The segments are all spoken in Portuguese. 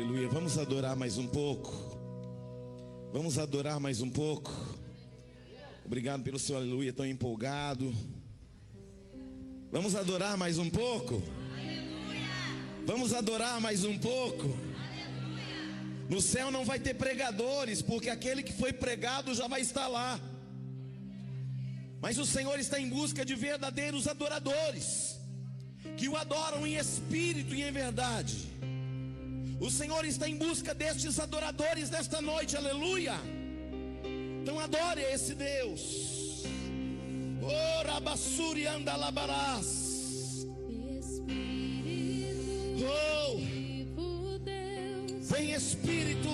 Aleluia. Vamos adorar mais um pouco. Vamos adorar mais um pouco. Obrigado pelo seu aleluia tão empolgado. Vamos adorar mais um pouco. Vamos adorar mais um pouco. No céu não vai ter pregadores, porque aquele que foi pregado já vai estar lá. Mas o Senhor está em busca de verdadeiros adoradores, que o adoram em espírito e em verdade. O Senhor está em busca destes adoradores nesta noite, aleluia. Então adore esse Deus. Ora basuri andalabarás. Oh, Vivo Deus, vem Espírito.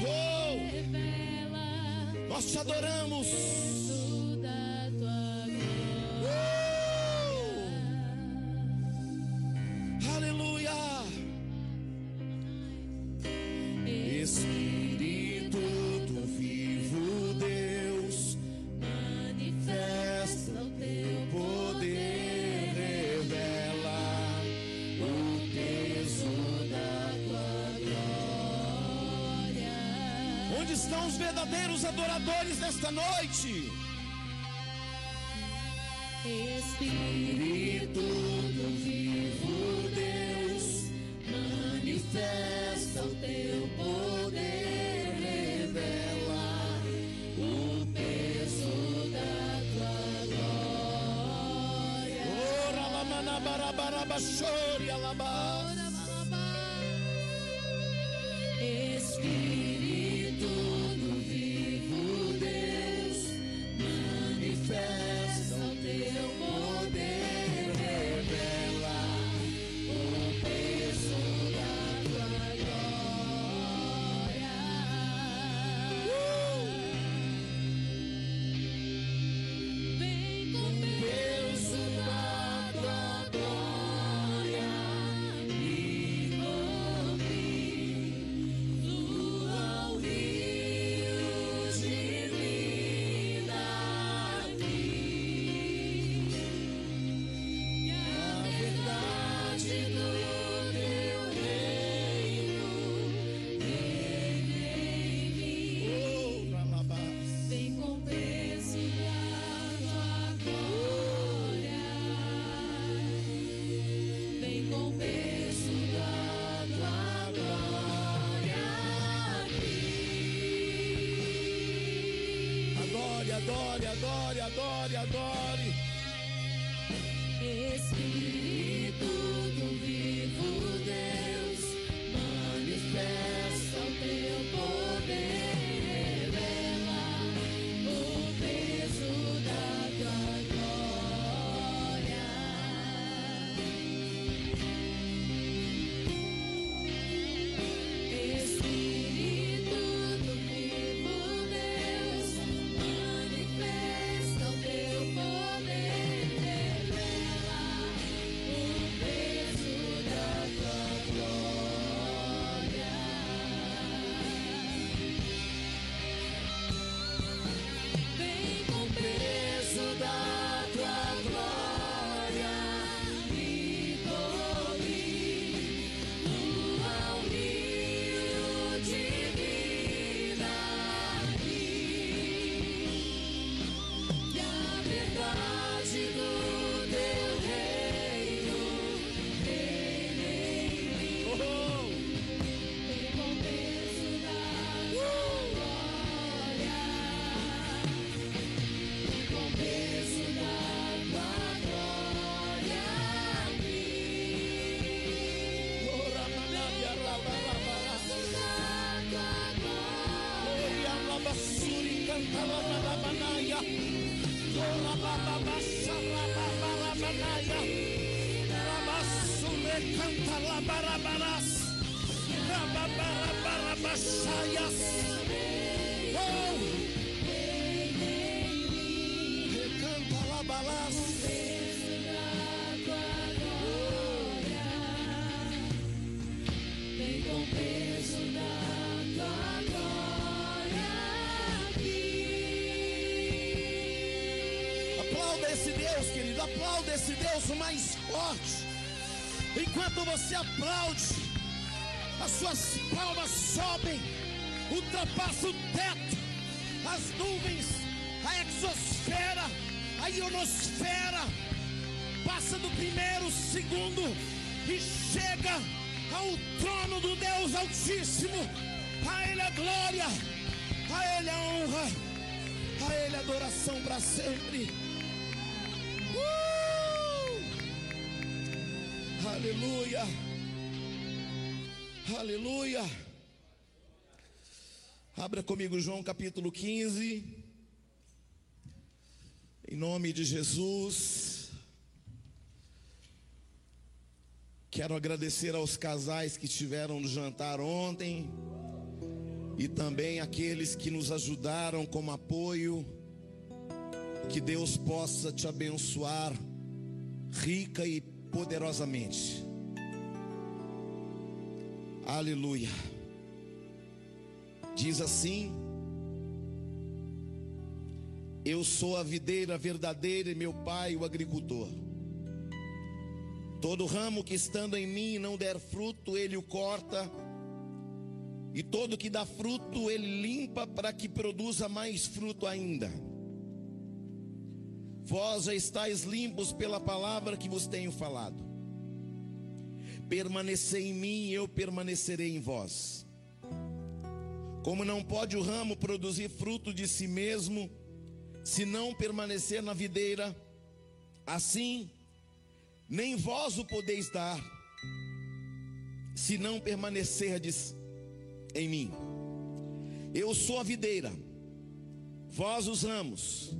Oh, Revela nós te adoramos. Verdadeiros adoradores nesta noite? Espírito do vivo Deus, manifesta o teu poder. Revela o peso da tua glória. ora alaba. Ora Deus, querido. Aplauda esse Deus mais forte. Enquanto você aplaude, as suas palmas sobem, ultrapassam o teto, as nuvens, a exosfera, a ionosfera, passa do primeiro, segundo e chega ao trono do Deus Altíssimo. A Ele a glória, a Ele a honra, a Ele a adoração para sempre. Aleluia, aleluia. Abra comigo João capítulo 15. Em nome de Jesus. Quero agradecer aos casais que estiveram no jantar ontem e também aqueles que nos ajudaram como apoio. Que Deus possa te abençoar rica e poderosamente. Aleluia. Diz assim: Eu sou a videira verdadeira e meu pai o agricultor. Todo ramo que estando em mim não der fruto, ele o corta, e todo que dá fruto, ele limpa para que produza mais fruto ainda. Vós já estáis limpos pela palavra que vos tenho falado. Permanecei em mim, eu permanecerei em vós. Como não pode o ramo produzir fruto de si mesmo, se não permanecer na videira, assim nem vós o podeis dar, se não permanecerdes em mim. Eu sou a videira, vós os ramos.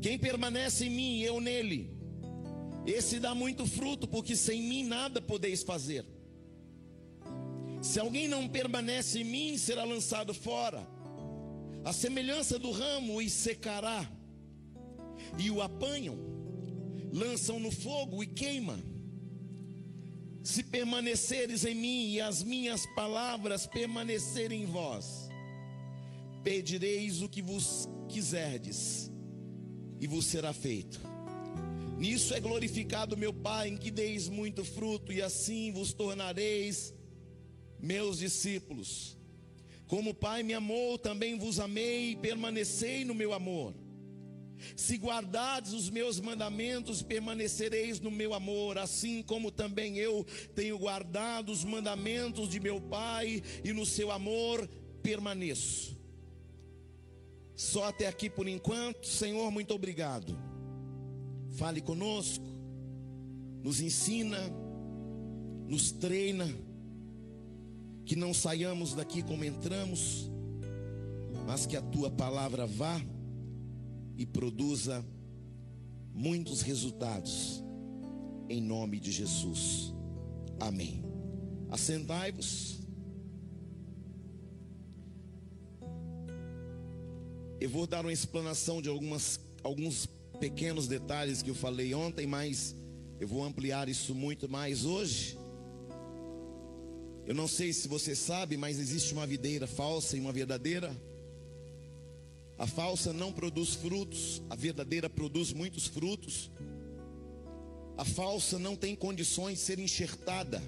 Quem permanece em mim, eu nele, esse dá muito fruto, porque sem mim nada podeis fazer. Se alguém não permanece em mim, será lançado fora. A semelhança do ramo e secará, e o apanham lançam no fogo e queima. Se permaneceres em mim e as minhas palavras permanecerem em vós, pedireis o que vos quiserdes e vos será feito. Nisso é glorificado meu Pai, em que deis muito fruto, e assim vos tornareis meus discípulos. Como o Pai me amou, também vos amei, e permanecei no meu amor. Se guardardes os meus mandamentos, permanecereis no meu amor, assim como também eu tenho guardado os mandamentos de meu Pai, e no seu amor permaneço. Só até aqui por enquanto, Senhor, muito obrigado. Fale conosco, nos ensina, nos treina, que não saiamos daqui como entramos, mas que a tua palavra vá e produza muitos resultados, em nome de Jesus. Amém. Assentai-vos. Eu vou dar uma explanação de algumas, alguns pequenos detalhes que eu falei ontem, mas eu vou ampliar isso muito mais hoje. Eu não sei se você sabe, mas existe uma videira falsa e uma verdadeira. A falsa não produz frutos, a verdadeira produz muitos frutos. A falsa não tem condições de ser enxertada.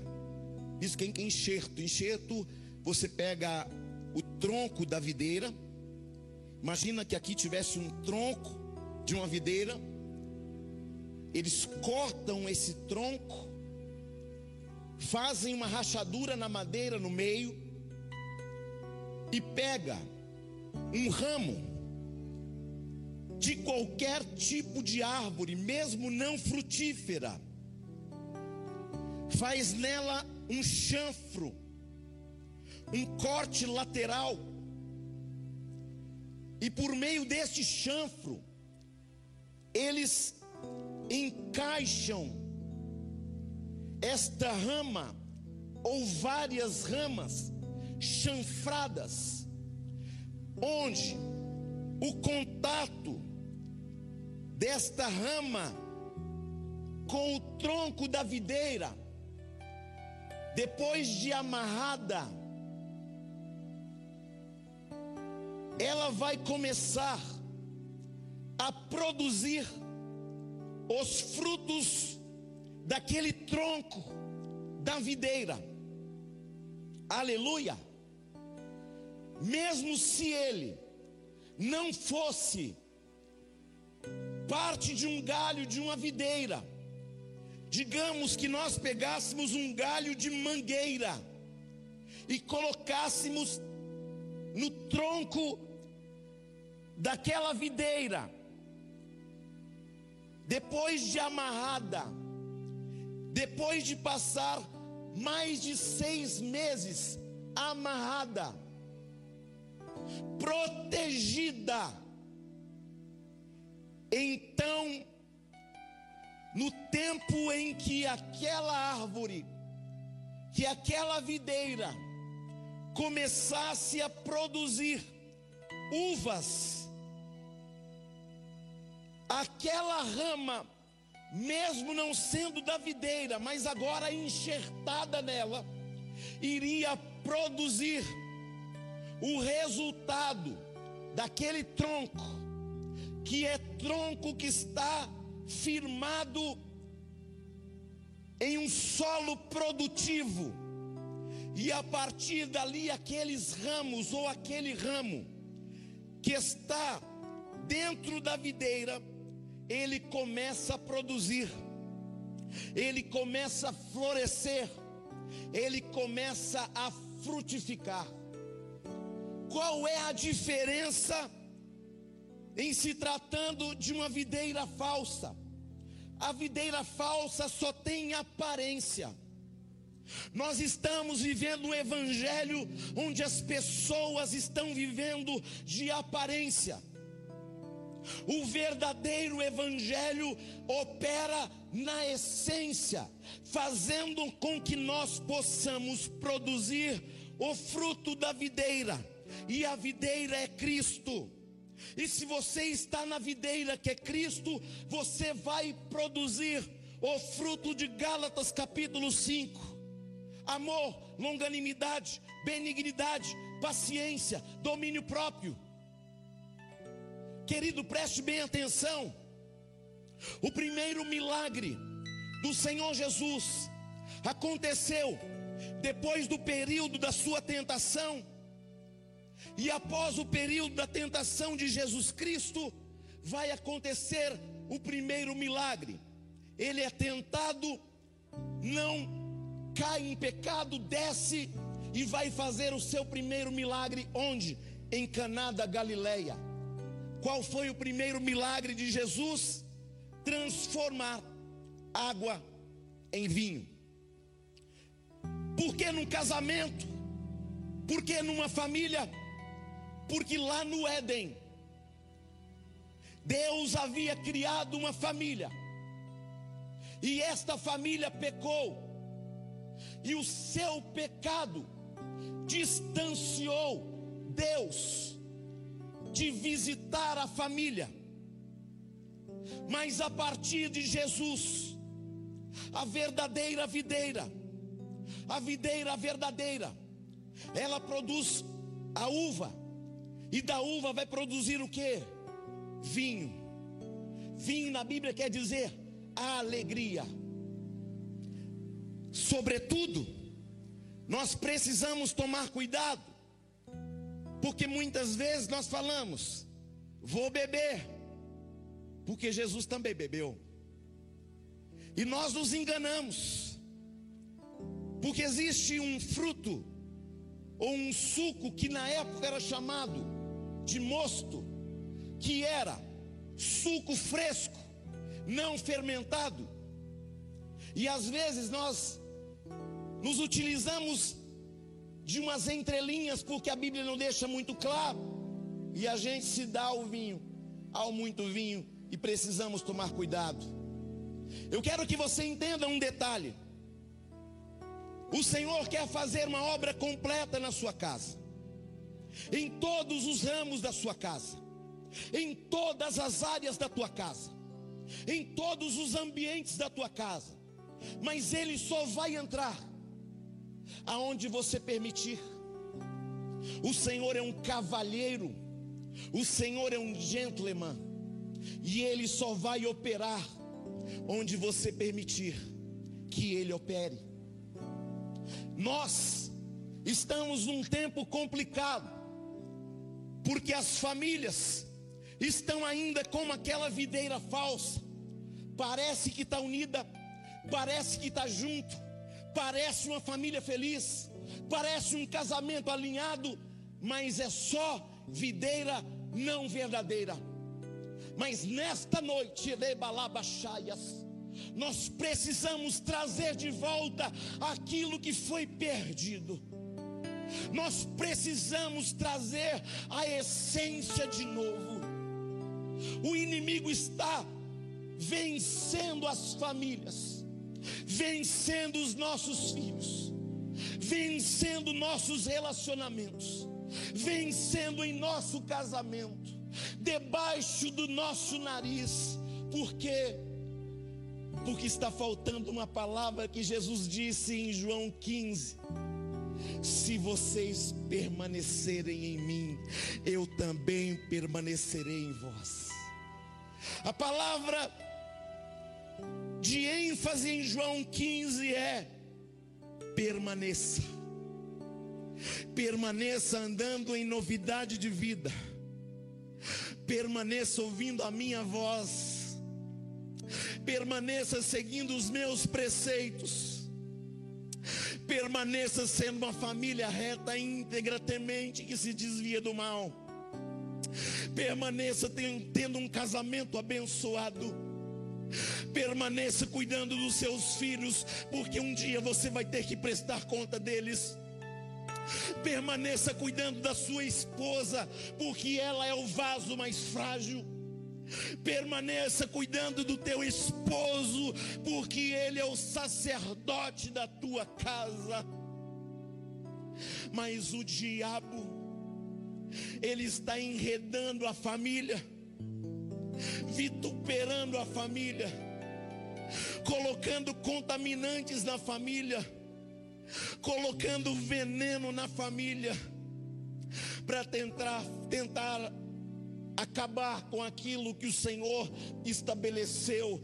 Isso quem que é enxerto? Enxerto, você pega o tronco da videira. Imagina que aqui tivesse um tronco de uma videira. Eles cortam esse tronco, fazem uma rachadura na madeira no meio e pega um ramo de qualquer tipo de árvore, mesmo não frutífera, faz nela um chanfro, um corte lateral, e por meio deste chanfro, eles encaixam esta rama ou várias ramas chanfradas, onde o contato desta rama com o tronco da videira, depois de amarrada, ela vai começar a produzir os frutos daquele tronco da videira. Aleluia. Mesmo se ele não fosse parte de um galho de uma videira, digamos que nós pegássemos um galho de mangueira e colocássemos no tronco daquela videira, depois de amarrada, depois de passar mais de seis meses amarrada, protegida, então, no tempo em que aquela árvore, que aquela videira começasse a produzir uvas, aquela rama, mesmo não sendo da videira, mas agora enxertada nela, iria produzir o resultado daquele tronco, que é tronco que está firmado em um solo produtivo, e a partir dali aqueles ramos ou aquele ramo que está dentro da videira, ele começa a produzir, ele começa a florescer, ele começa a frutificar. Qual é a diferença em se tratando de uma videira falsa? A videira falsa só tem aparência. Nós estamos vivendo um evangelho onde as pessoas estão vivendo de aparência. O verdadeiro evangelho opera na essência, fazendo com que nós possamos produzir o fruto da videira, e a videira é Cristo. E se você está na videira que é Cristo, você vai produzir o fruto de Gálatas capítulo 5 amor, longanimidade, benignidade, paciência, domínio próprio. Querido, preste bem atenção. O primeiro milagre do Senhor Jesus aconteceu depois do período da sua tentação. E após o período da tentação de Jesus Cristo, vai acontecer o primeiro milagre. Ele é tentado, não cai em pecado, desce e vai fazer o seu primeiro milagre onde? Em Caná da Galileia. Qual foi o primeiro milagre de Jesus? Transformar água em vinho. Por que num casamento? Por que numa família? Porque lá no Éden, Deus havia criado uma família, e esta família pecou, e o seu pecado distanciou Deus de visitar a família. Mas a partir de Jesus, a verdadeira videira, a videira verdadeira, ela produz a uva, e da uva vai produzir o que? Vinho. Vinho na Bíblia quer dizer alegria. Sobretudo, nós precisamos tomar cuidado, porque muitas vezes nós falamos, vou beber, porque Jesus também bebeu, e nós nos enganamos, porque existe um fruto, ou um suco, que na época era chamado de mosto, que era suco fresco, não fermentado, e às vezes nós nos utilizamos de umas entrelinhas porque a Bíblia não deixa muito claro. E a gente se dá ao vinho, ao muito vinho, e precisamos tomar cuidado. Eu quero que você entenda um detalhe. O Senhor quer fazer uma obra completa na sua casa, em todos os ramos da sua casa, em todas as áreas da tua casa, em todos os ambientes da tua casa mas ele só vai entrar aonde você permitir. O Senhor é um cavalheiro, o Senhor é um gentleman, e ele só vai operar onde você permitir. que Ele opere. Nós estamos num tempo complicado, porque as famílias estão ainda como aquela videira falsa, parece que está unida, parece que está junto, parece uma família feliz, parece um casamento alinhado, mas é só videira não verdadeira. Mas nesta noite, rebalabachaias, nós precisamos trazer de volta aquilo que foi perdido. Nós precisamos trazer a essência de novo. O inimigo está vencendo as famílias, vencendo os nossos filhos, vencendo nossos relacionamentos, vencendo em nosso casamento, debaixo do nosso nariz, porque porque está faltando uma palavra que Jesus disse em João 15. Se vocês permanecerem em mim, eu também permanecerei em vós. A palavra de ênfase em João 15 é: permaneça. Permaneça andando em novidade de vida. Permaneça ouvindo a minha voz permaneça seguindo os meus preceitos, permaneça sendo uma família reta, íntegra, temente, que se desvia do mal, permaneça tendo um casamento abençoado, permaneça cuidando dos seus filhos, porque um dia você vai ter que prestar conta deles. Permaneça cuidando da sua esposa, porque ela é o vaso mais frágil Permaneça cuidando do teu esposo, porque ele é o sacerdote da tua casa. Mas o diabo, ele está enredando a família, vituperando a família, colocando contaminantes na família, colocando veneno na família, para tentar, tentar acabar com aquilo que o Senhor estabeleceu,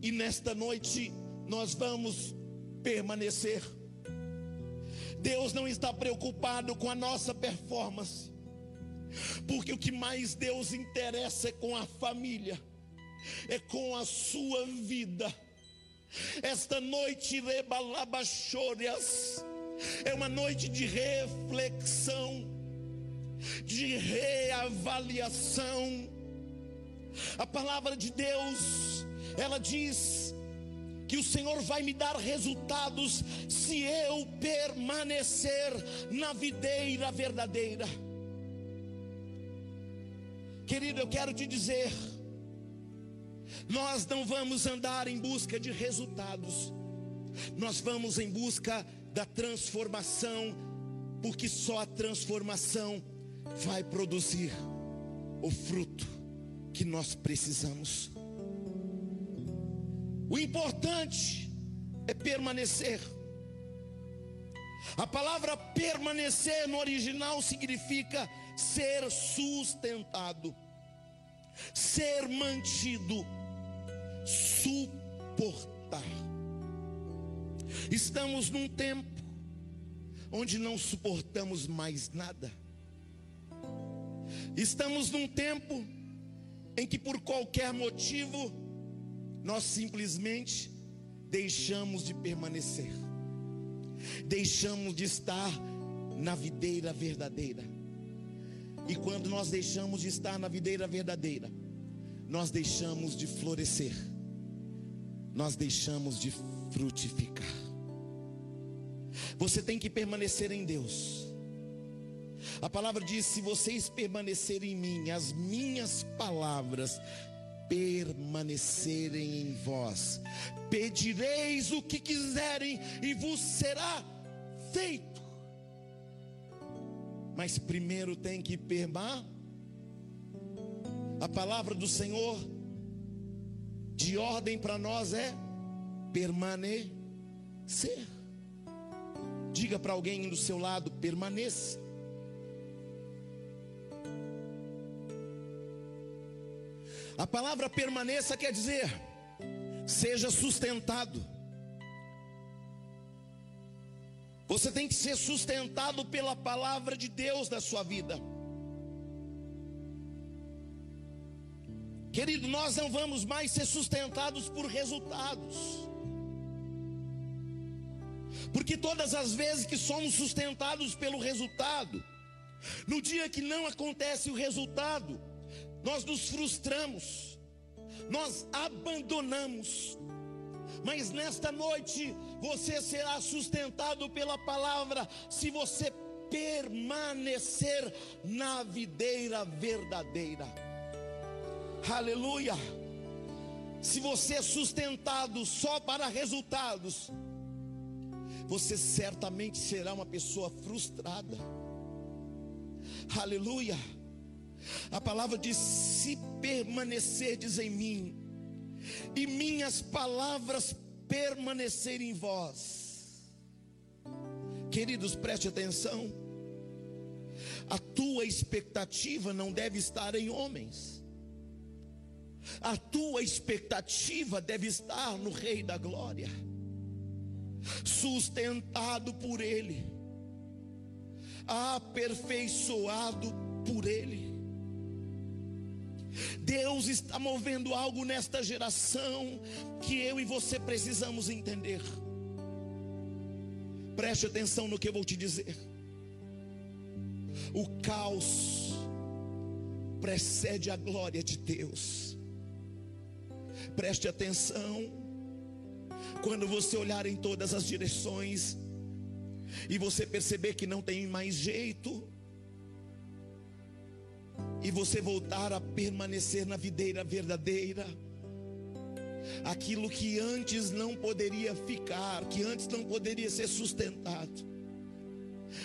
e nesta noite nós vamos permanecer. Deus não está preocupado com a nossa performance, porque o que mais Deus interessa é com a família, é com a sua vida. Esta noite, rebalabachorias, é uma noite de reflexão de reavaliação. A palavra de Deus, ela diz que o Senhor vai me dar resultados se eu permanecer na videira verdadeira. Querido, eu quero te dizer, nós não vamos andar em busca de resultados, nós vamos em busca da transformação, porque só a transformação vai produzir o fruto que nós precisamos. O importante é permanecer. A palavra permanecer no original significa ser sustentado, ser mantido, suportar. Estamos num tempo onde não suportamos mais nada. Estamos num tempo em que, por qualquer motivo, nós simplesmente deixamos de permanecer, deixamos de estar na videira verdadeira. E quando nós deixamos de estar na videira verdadeira, nós deixamos de florescer, nós deixamos de frutificar. Você tem que permanecer em Deus. A palavra diz: se vocês permanecerem em mim, as minhas palavras permanecerem em vós, pedireis o que quiserem e vos será feito. Mas primeiro tem que permanecer. A palavra do Senhor de ordem para nós é permanecer. Diga para alguém do seu lado: permaneça. A palavra permaneça quer dizer, seja sustentado, Você tem que ser sustentado pela palavra de Deus na sua vida. Querido, nós não vamos mais ser sustentados por resultados. Porque todas as vezes que somos sustentados pelo resultado, no dia que não acontece o resultado, nós nos frustramos, nós abandonamos. Mas nesta noite você será sustentado pela palavra se você permanecer na videira verdadeira. Aleluia. Se você é sustentado só para resultados, você certamente será uma pessoa frustrada. Aleluia. A palavra diz: se permanecerdes em mim, e minhas palavras permanecerem em vós. Queridos, preste atenção. A tua expectativa não deve estar em homens. A tua expectativa deve estar no Rei da Glória, sustentado por Ele, aperfeiçoado por Ele. Deus está movendo algo nesta geração que eu e você precisamos entender. Preste atenção no que eu vou te dizer. O caos precede a glória de Deus. Preste atenção. Quando você olhar em todas as direções e você perceber que não tem mais jeito, e você voltar a permanecer na videira verdadeira, aquilo que antes não poderia ficar, que antes não poderia ser sustentado,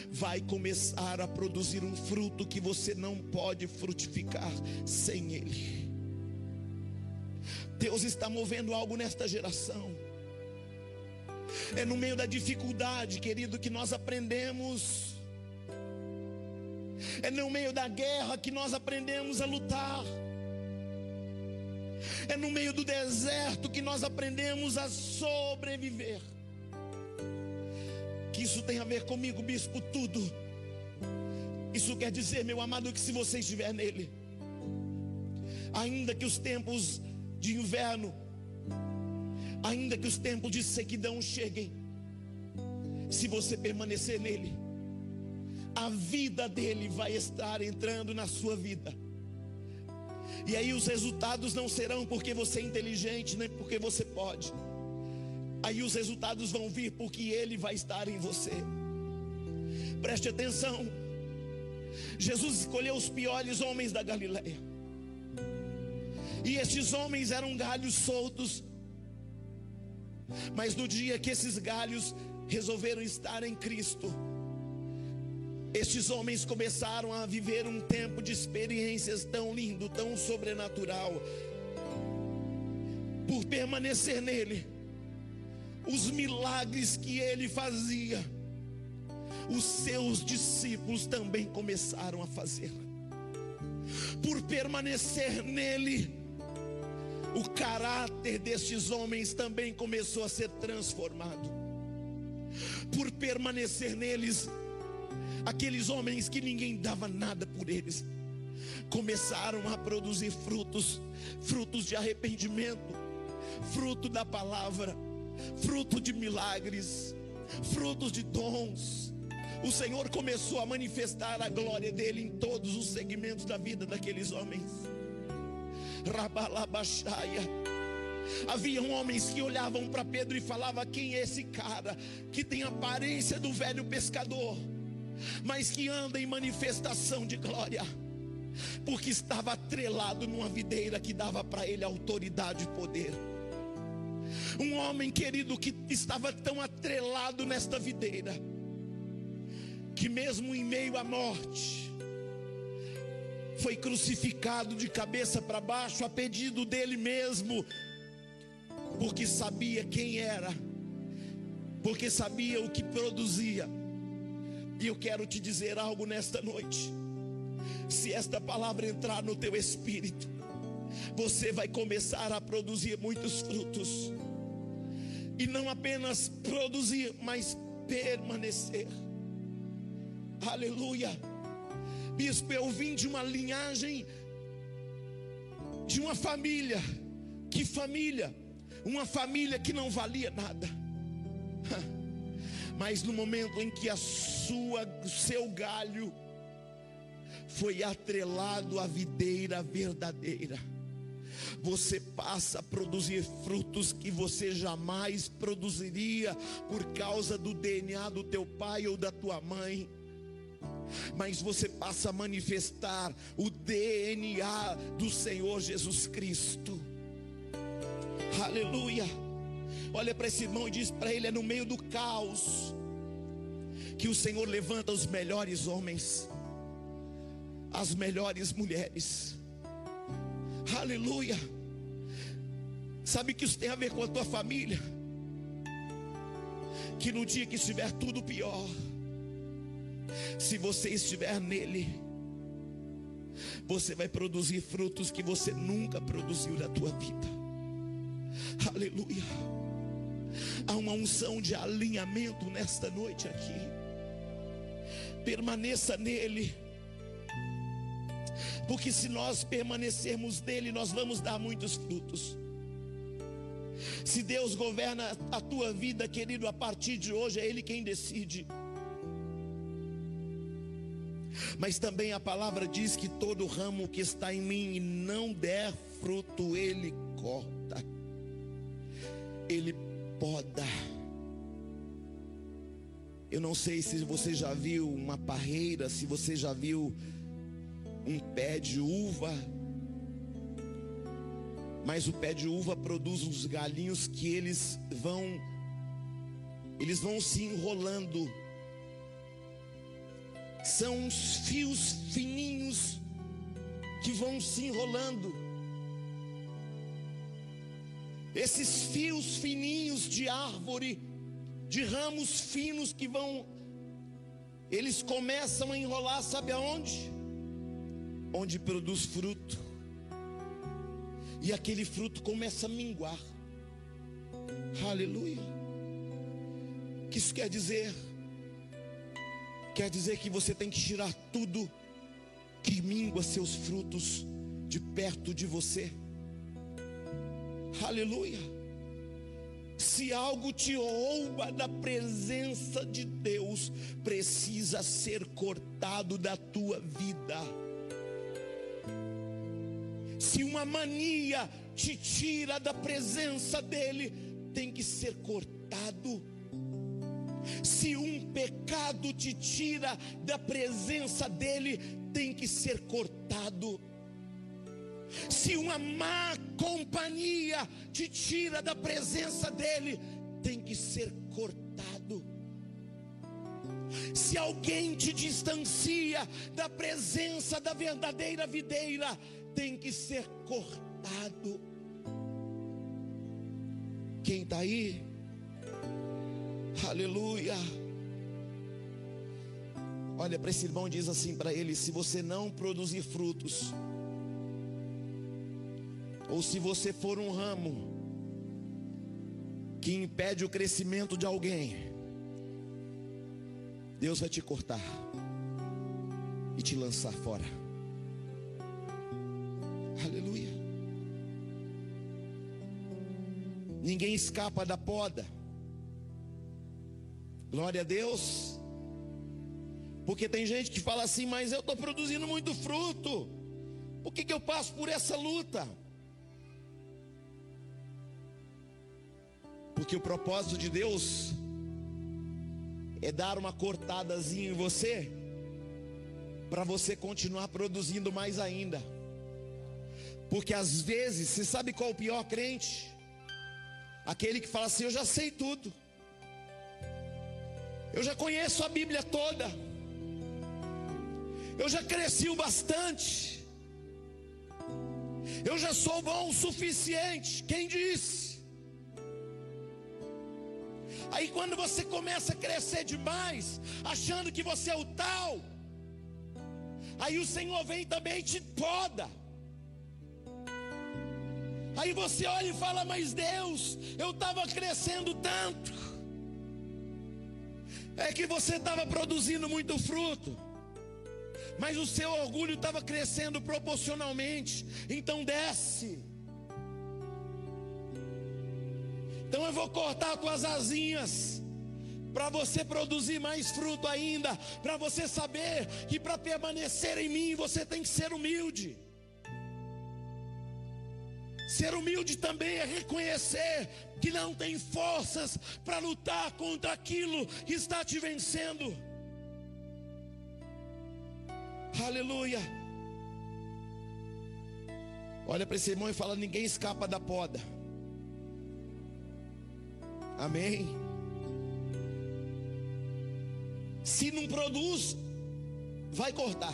vai começar a produzir um fruto que você não pode frutificar sem ele. Deus está movendo algo nesta geração. É no meio da dificuldade, querido, que nós aprendemos. É no meio da guerra que nós aprendemos a lutar. É no meio do deserto que nós aprendemos a sobreviver. Que isso tem a ver comigo, bispo, tudo. Isso quer dizer, meu amado, que se você estiver nele, ainda que os tempos de inverno, ainda que os tempos de sequidão cheguem, se você permanecer nele, a vida dele vai estar entrando na sua vida. E aí os resultados não serão porque você é inteligente, nem porque você pode. Aí os resultados vão vir porque ele vai estar em você. Preste atenção. Jesus escolheu os piores homens da Galileia. E estes homens eram galhos soltos. Mas no dia que esses galhos resolveram estar em Cristo, estes homens começaram a viver um tempo de experiências tão lindo, tão sobrenatural. Por permanecer nele, os milagres que ele fazia, os seus discípulos também começaram a fazer. Por permanecer nele, o caráter destes homens também começou a ser transformado. Por permanecer neles, aqueles homens que ninguém dava nada por eles, começaram a produzir frutos, frutos de arrependimento, fruto da palavra, fruto de milagres, frutos de dons. O Senhor começou a manifestar a glória dele em todos os segmentos da vida daqueles homens. Rabalabaxaia. Haviam homens que olhavam para Pedro e falavam: Quem é esse cara que tem a aparência do velho pescador? Mas que anda em manifestação de glória, porque estava atrelado numa videira que dava para ele autoridade e poder. Um homem querido que estava tão atrelado nesta videira, que mesmo em meio à morte, foi crucificado de cabeça para baixo a pedido dele mesmo, porque sabia quem era, porque sabia o que produzia. E eu quero te dizer algo nesta noite. Se esta palavra entrar no teu espírito, você vai começar a produzir muitos frutos. E não apenas produzir, mas permanecer. Aleluia. Bispo, eu vim de uma linhagem, de uma família. Que família? Uma família que não valia nada. Mas no momento em que a sua, seu galho foi atrelado à videira verdadeira, você passa a produzir frutos que você jamais produziria por causa do DNA do teu pai ou da tua mãe. Mas você passa a manifestar o DNA do Senhor Jesus Cristo. Aleluia. Olha para esse irmão e diz para ele: é no meio do caos que o Senhor levanta os melhores homens, as melhores mulheres. Aleluia. Sabe que isso tem a ver com a tua família? Que no dia que estiver tudo pior, se você estiver nele, você vai produzir frutos que você nunca produziu na tua vida. Aleluia. Há uma unção de alinhamento nesta noite aqui. Permaneça nele. Porque se nós permanecermos nele, nós vamos dar muitos frutos. Se Deus governa a tua vida, querido, a partir de hoje é Ele quem decide. Mas também a palavra diz que todo ramo que está em mim e não der fruto, Ele corta, Ele poda. Eu não sei se você já viu uma parreira, se você já viu um pé de uva. Mas o pé de uva produz uns galinhos que eles vão eles vão se enrolando. São uns fios fininhos que vão se enrolando. Esses fios fininhos de árvore, de ramos finos que vão eles começam a enrolar, sabe aonde? onde produz fruto, e aquele fruto começa a minguar. Aleluia. O que isso quer dizer? Quer dizer que você tem que tirar tudo que mingua seus frutos de perto de você. Aleluia. Se algo te rouba da presença de Deus, precisa ser cortado da tua vida. Se uma mania te tira da presença dEle, tem que ser cortado. Se um pecado te tira da presença dEle, tem que ser cortado. Se uma má companhia te tira da presença dEle, tem que ser cortado. Se alguém te distancia da presença da verdadeira videira, tem que ser cortado. Quem está aí? Aleluia. Olha para esse irmão e diz assim para ele: se você não produzir frutos, ou se você for um ramo que impede o crescimento de alguém, Deus vai te cortar e te lançar fora. Aleluia. Ninguém escapa da poda. Glória a Deus. Porque tem gente que fala assim, mas eu estou produzindo muito fruto. Por que, que eu passo por essa luta? Porque o propósito de Deus é dar uma cortadazinha em você, para você continuar produzindo mais ainda. Porque às vezes, você sabe qual é o pior crente? Aquele que fala assim: Eu já sei tudo, eu já conheço a Bíblia toda, eu já cresci o bastante, eu já sou bom o suficiente. Quem disse? Aí quando você começa a crescer demais, achando que você é o tal, aí o Senhor vem também e te poda. Aí você olha e fala: Mas Deus, eu estava crescendo tanto. É que você estava produzindo muito fruto, mas o seu orgulho estava crescendo proporcionalmente. Então desce. Então eu vou cortar tuas asinhas para você produzir mais fruto ainda, para você saber que para permanecer em mim você tem que ser humilde. Ser humilde também é reconhecer que não tem forças para lutar contra aquilo que está te vencendo. Aleluia. Olha para esse irmão e fala: ninguém escapa da poda. Amém. Se não produz, vai cortar.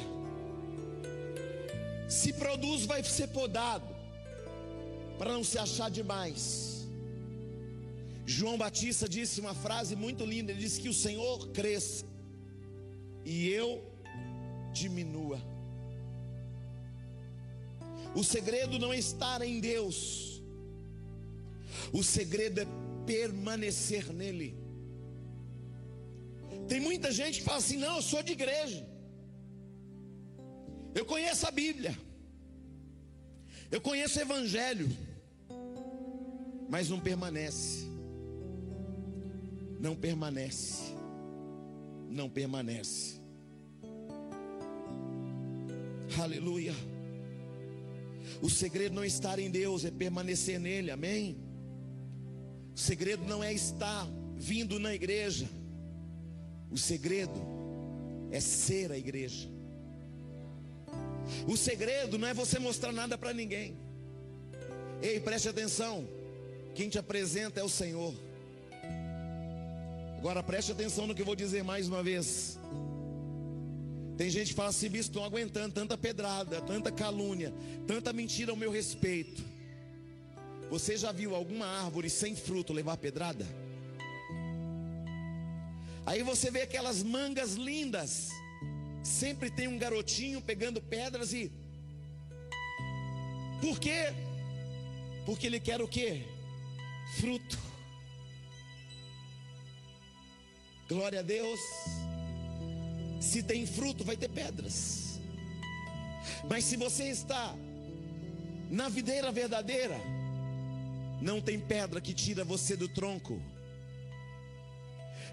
Se produz, vai ser podado, para não se achar demais. João Batista disse uma frase muito linda: ele disse que o Senhor cresça e eu diminua. O segredo não é estar em Deus, o segredo é permanecer nele. Tem muita gente que fala assim: não, eu sou de igreja. Eu conheço a Bíblia. Eu conheço o Evangelho. Mas não permanece. Não permanece. Não permanece. Aleluia. O segredo não é estar em Deus, é permanecer nele. Amém. O segredo não é estar vindo na igreja. O segredo é ser a igreja. O segredo não é você mostrar nada para ninguém. Ei, preste atenção. Quem te apresenta é o Senhor. Agora preste atenção no que eu vou dizer mais uma vez. Tem gente que fala assim, bispo, estou aguentando tanta pedrada, tanta calúnia, tanta mentira ao meu respeito. Você já viu alguma árvore sem fruto levar pedrada? Aí você vê aquelas mangas lindas. Sempre tem um garotinho pegando pedras e. Por quê? Porque ele quer o quê? Fruto. Glória a Deus. Se tem fruto, vai ter pedras. Mas se você está na videira verdadeira, não tem pedra que tira você do tronco.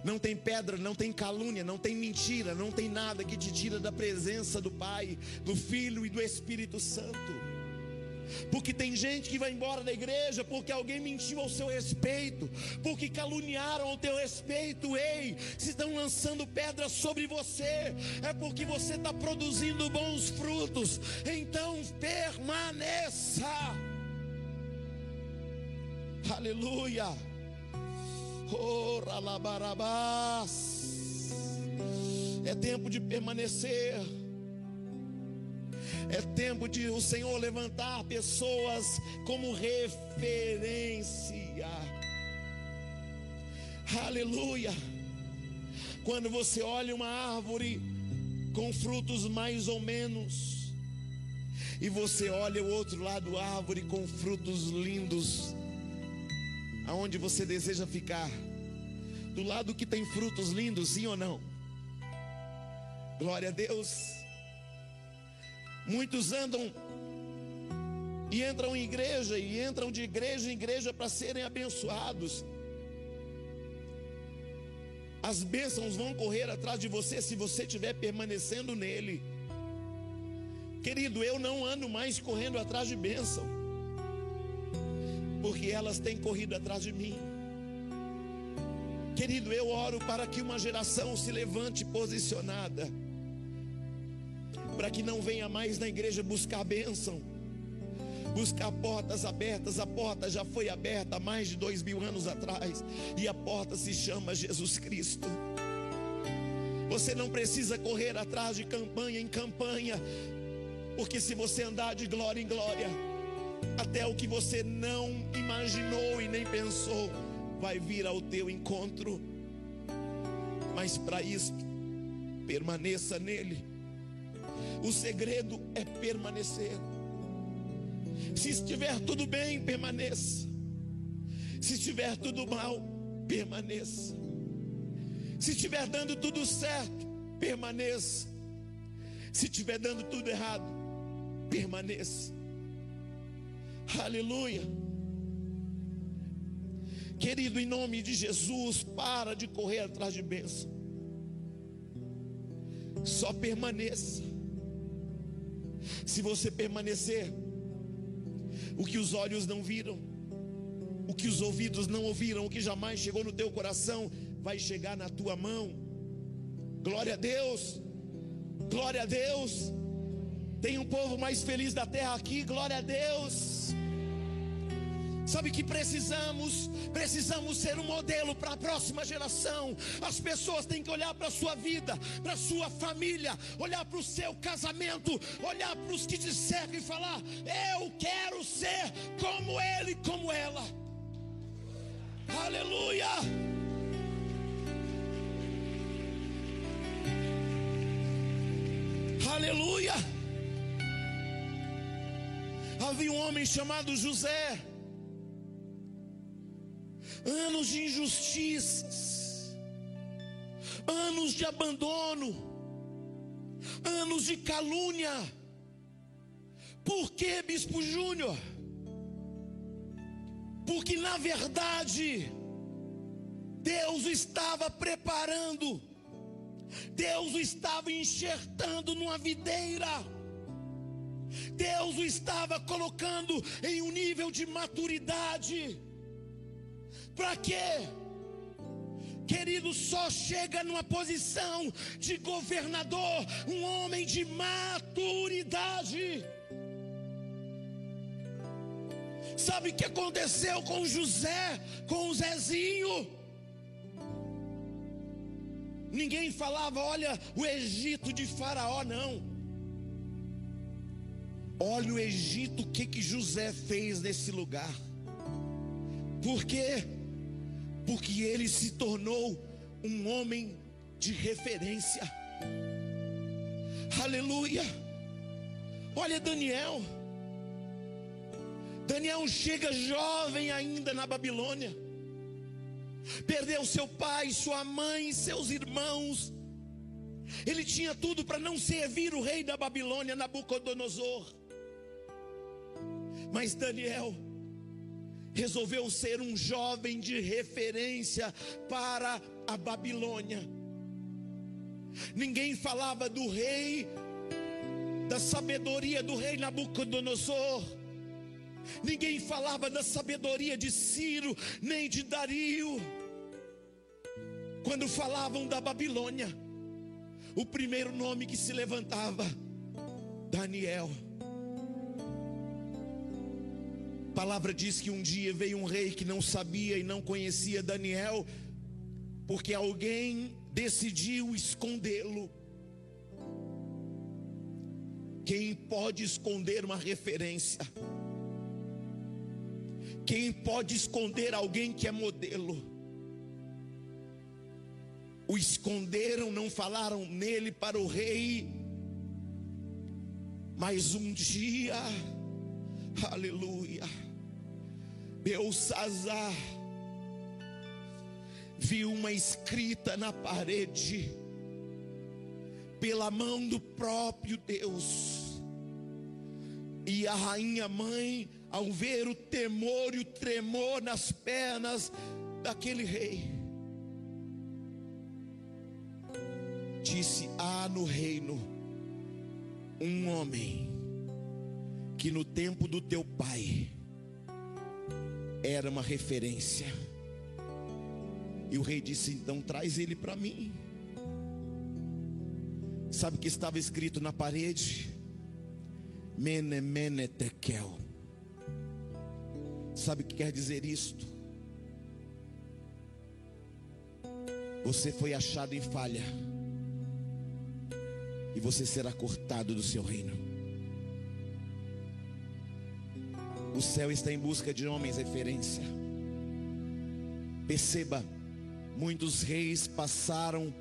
Não tem pedra, não tem calúnia, não tem mentira, não tem nada que te tira da presença do Pai, do Filho e do Espírito Santo. Porque tem gente que vai embora da igreja porque alguém mentiu ao seu respeito, porque caluniaram ao teu respeito. Ei, se estão lançando pedras sobre você, é porque você está produzindo bons frutos. Então permaneça. Aleluia. Ora labarabás. É tempo de permanecer. É tempo de o Senhor levantar pessoas como referência. Aleluia. Quando você olha uma árvore com frutos mais ou menos, e você olha o outro lado da árvore com frutos lindos, aonde você deseja ficar? Do lado que tem frutos lindos, sim ou não? Glória a Deus. Muitos andam e entram em igreja e entram de igreja em igreja para serem abençoados. As bênçãos vão correr atrás de você se você estiver permanecendo nele. Querido, eu não ando mais correndo atrás de bênção, porque elas têm corrido atrás de mim. Querido, eu oro para que uma geração se levante posicionada para que não venha mais na igreja buscar bênção, buscar portas abertas. A porta já foi aberta há mais de dois mil anos atrás, e a porta se chama Jesus Cristo. Você não precisa correr atrás de campanha em campanha, porque se você andar de glória em glória, até o que você não imaginou e nem pensou, vai vir ao teu encontro. Mas para isso, permaneça nele. O segredo é permanecer. Se estiver tudo bem, permaneça. Se estiver tudo mal, permaneça. Se estiver dando tudo certo, permaneça. Se estiver dando tudo errado, permaneça. Aleluia. Querido, em nome de Jesus, para de correr atrás de bênção. Só permaneça. Se você permanecer, o que os olhos não viram, o que os ouvidos não ouviram, o que jamais chegou no teu coração, vai chegar na tua mão. Glória a Deus, glória a Deus. Tem um povo mais feliz da terra aqui, glória a Deus. Sabe que precisamos, precisamos ser um modelo para a próxima geração. As pessoas têm que olhar para a sua vida, para a sua família, olhar para o seu casamento, olhar para os que te e falar: Eu quero ser como ele, como ela. Aleluia! Aleluia! Havia um homem chamado José anos de injustiças, anos de abandono, anos de calúnia. Por que, Bispo Júnior? Porque na verdade, Deus estava preparando, Deus estava enxertando numa videira. Deus o estava colocando em um nível de maturidade. Para quê? Querido, só chega numa posição de governador um homem de maturidade. Sabe o que aconteceu com José, com o Zezinho? Ninguém falava, olha, o Egito de Faraó, não. Olha o Egito, o que que José fez nesse lugar. Por quê? Porque ele se tornou um homem de referência. Aleluia. Olha Daniel. Daniel chega jovem ainda na Babilônia. Perdeu seu pai, sua mãe, seus irmãos. Ele tinha tudo para não servir o rei da Babilônia, Nabucodonosor. Mas Daniel resolveu ser um jovem de referência para a Babilônia. Ninguém falava do rei, da sabedoria do rei Nabucodonosor. Ninguém falava da sabedoria de Ciro, nem de Dario. Quando falavam da Babilônia, o primeiro nome que se levantava, Daniel. Palavra diz que um dia veio um rei que não sabia e não conhecia Daniel, porque alguém decidiu escondê-lo. Quem pode esconder uma referência? Quem pode esconder alguém que é modelo? O esconderam, não falaram nele para o rei. Mas um dia, aleluia, Belsazar viu uma escrita na parede, pela mão do próprio Deus, e a rainha mãe, ao ver o temor e o tremor nas pernas daquele rei, disse: Há no reino um homem que no tempo do teu pai era uma referência. E o rei disse: Então traz ele para mim. Sabe o que estava escrito na parede? Mene, mene, tekel. Sabe o que quer dizer isto? Você foi achado em falha, e você será cortado do seu reino. O céu está em busca de homens referência. Perceba, muitos reis passaram,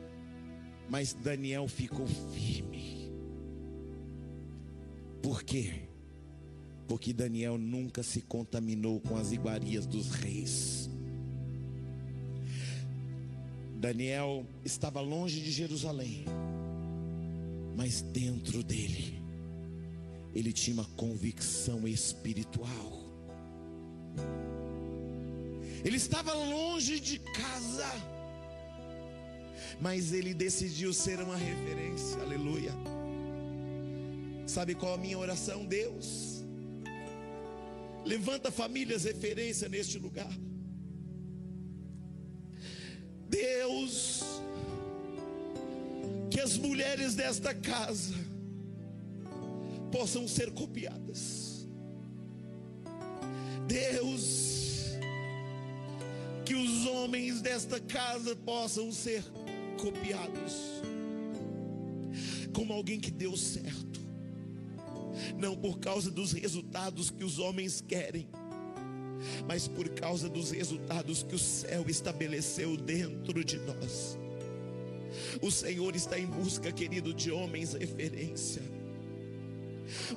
mas Daniel ficou firme. Por quê? Porque Daniel nunca se contaminou com as iguarias dos reis. Daniel estava longe de Jerusalém, mas dentro dele, ele tinha uma convicção espiritual. Ele estava longe de casa, mas ele decidiu ser uma referência, aleluia. Sabe qual a minha oração, Deus? Levanta famílias referência neste lugar. Deus, que as mulheres desta casa possam ser copiadas. Deus, que os homens desta casa possam ser copiados como alguém que deu certo, não por causa dos resultados que os homens querem, mas por causa dos resultados que o céu estabeleceu dentro de nós. O Senhor está em busca, querido, de homens referência.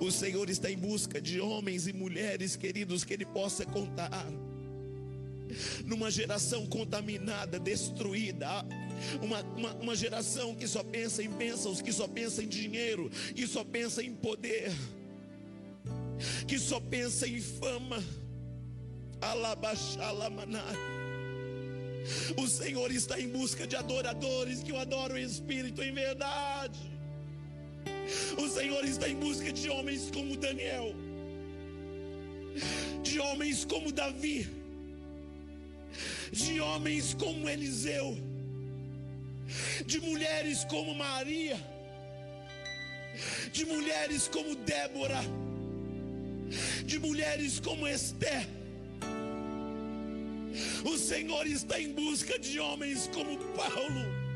O Senhor está em busca de homens e mulheres, queridos, que Ele possa contar. Numa geração contaminada, destruída, uma, uma, uma, geração que só pensa em bênçãos, que só pensa em dinheiro, que só pensa em poder, que só pensa em fama. Alabaxalamaná. O Senhor está em busca de adoradores que o adoram em espírito em verdade. O Senhor está em busca de homens como Daniel, de homens como Davi, de homens como Eliseu, de mulheres como Maria, de mulheres como Débora, de mulheres como Esther. O Senhor está em busca de homens como Paulo.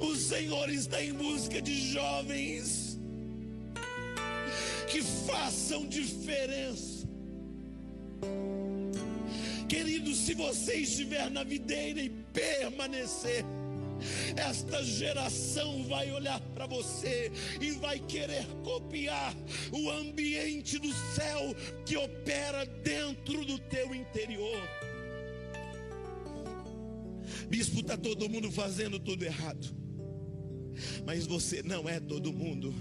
O Senhor está em busca de jovens que façam diferença. Querido, se você estiver na videira e permanecer, esta geração vai olhar para você e vai querer copiar o ambiente do céu que opera dentro do teu interior. Bispo, está todo mundo fazendo tudo errado, mas você não é todo mundo.